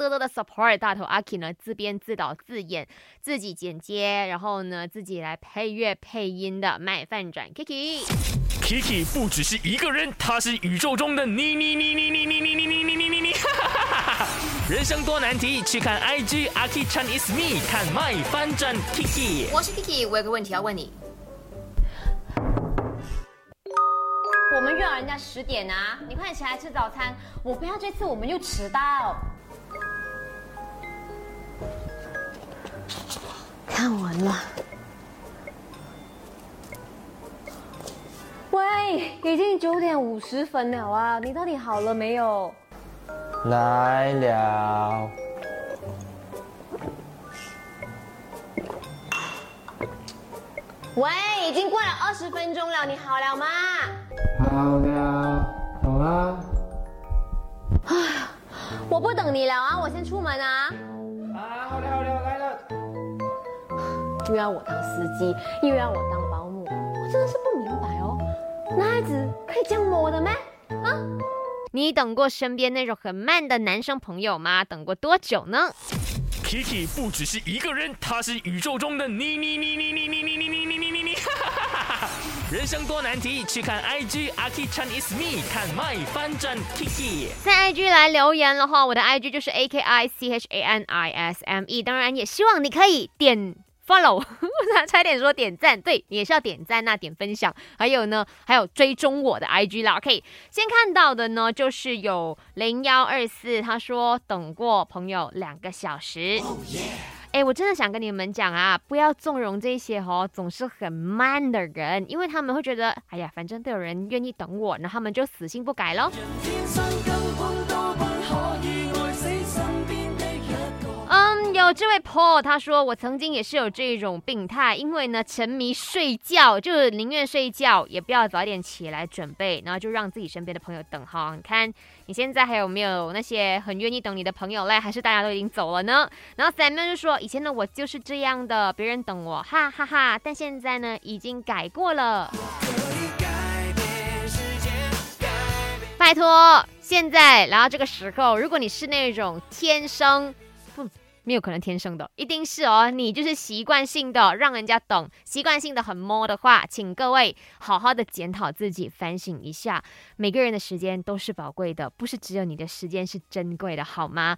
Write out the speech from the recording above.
多多的 support 大头阿 K 呢，自编自导自演，自己剪接，然后呢自己来配乐配音的麦饭转 Kiki。Kiki 不只是一个人，他是宇宙中的你你你你你你你你你你你你你。人生多难题，去看 IG 阿 k Chan is me，看麦翻转 Kiki。我是 Kiki，我有个问题要问你。我们约了人家十点啊，你快点起来吃早餐。我不要这次我们又迟到。看完了。喂，已经九点五十分了啊，你到底好了没有？来了。喂，已经过了二十分钟了，你好了吗？好了，好了。哎呀，我不等你了啊，我先出门啊。又要我当司机，又要我当保姆，我真的是不明白哦，男孩子可以这样摸的吗？啊？你等过身边那种很慢的男生朋友吗？等过多久呢？Kiki 不只是一个人，他是宇宙中的你你你你你你你你你你你你你。人生多难题，去看 IG a k i Chan is me，看 my 翻转 Kiki。在 IG 来留言的话，我的 IG 就是 A K I C H A N I S M E，当然也希望你可以点。Follow，差点说点赞，对，也是要点赞那点分享，还有呢，还有追踪我的 IG 啦。OK，先看到的呢，就是有零幺二四，他说等过朋友两个小时。哎，我真的想跟你们讲啊，不要纵容这些哦，总是很慢的人，因为他们会觉得，哎呀，反正都有人愿意等我，那他们就死性不改喽。这位 Paul，他说我曾经也是有这种病态，因为呢沉迷睡觉，就是宁愿睡觉也不要早点起来准备，然后就让自己身边的朋友等哈。你看你现在还有没有那些很愿意等你的朋友嘞？还是大家都已经走了呢？然后 Sam 就说以前的我就是这样的，别人等我，哈哈哈。但现在呢已经改过了。拜托，现在来到这个时候，如果你是那种天生不。没有可能天生的，一定是哦，你就是习惯性的让人家懂，习惯性的很摸的话，请各位好好的检讨自己，反省一下，每个人的时间都是宝贵的，不是只有你的时间是珍贵的，好吗？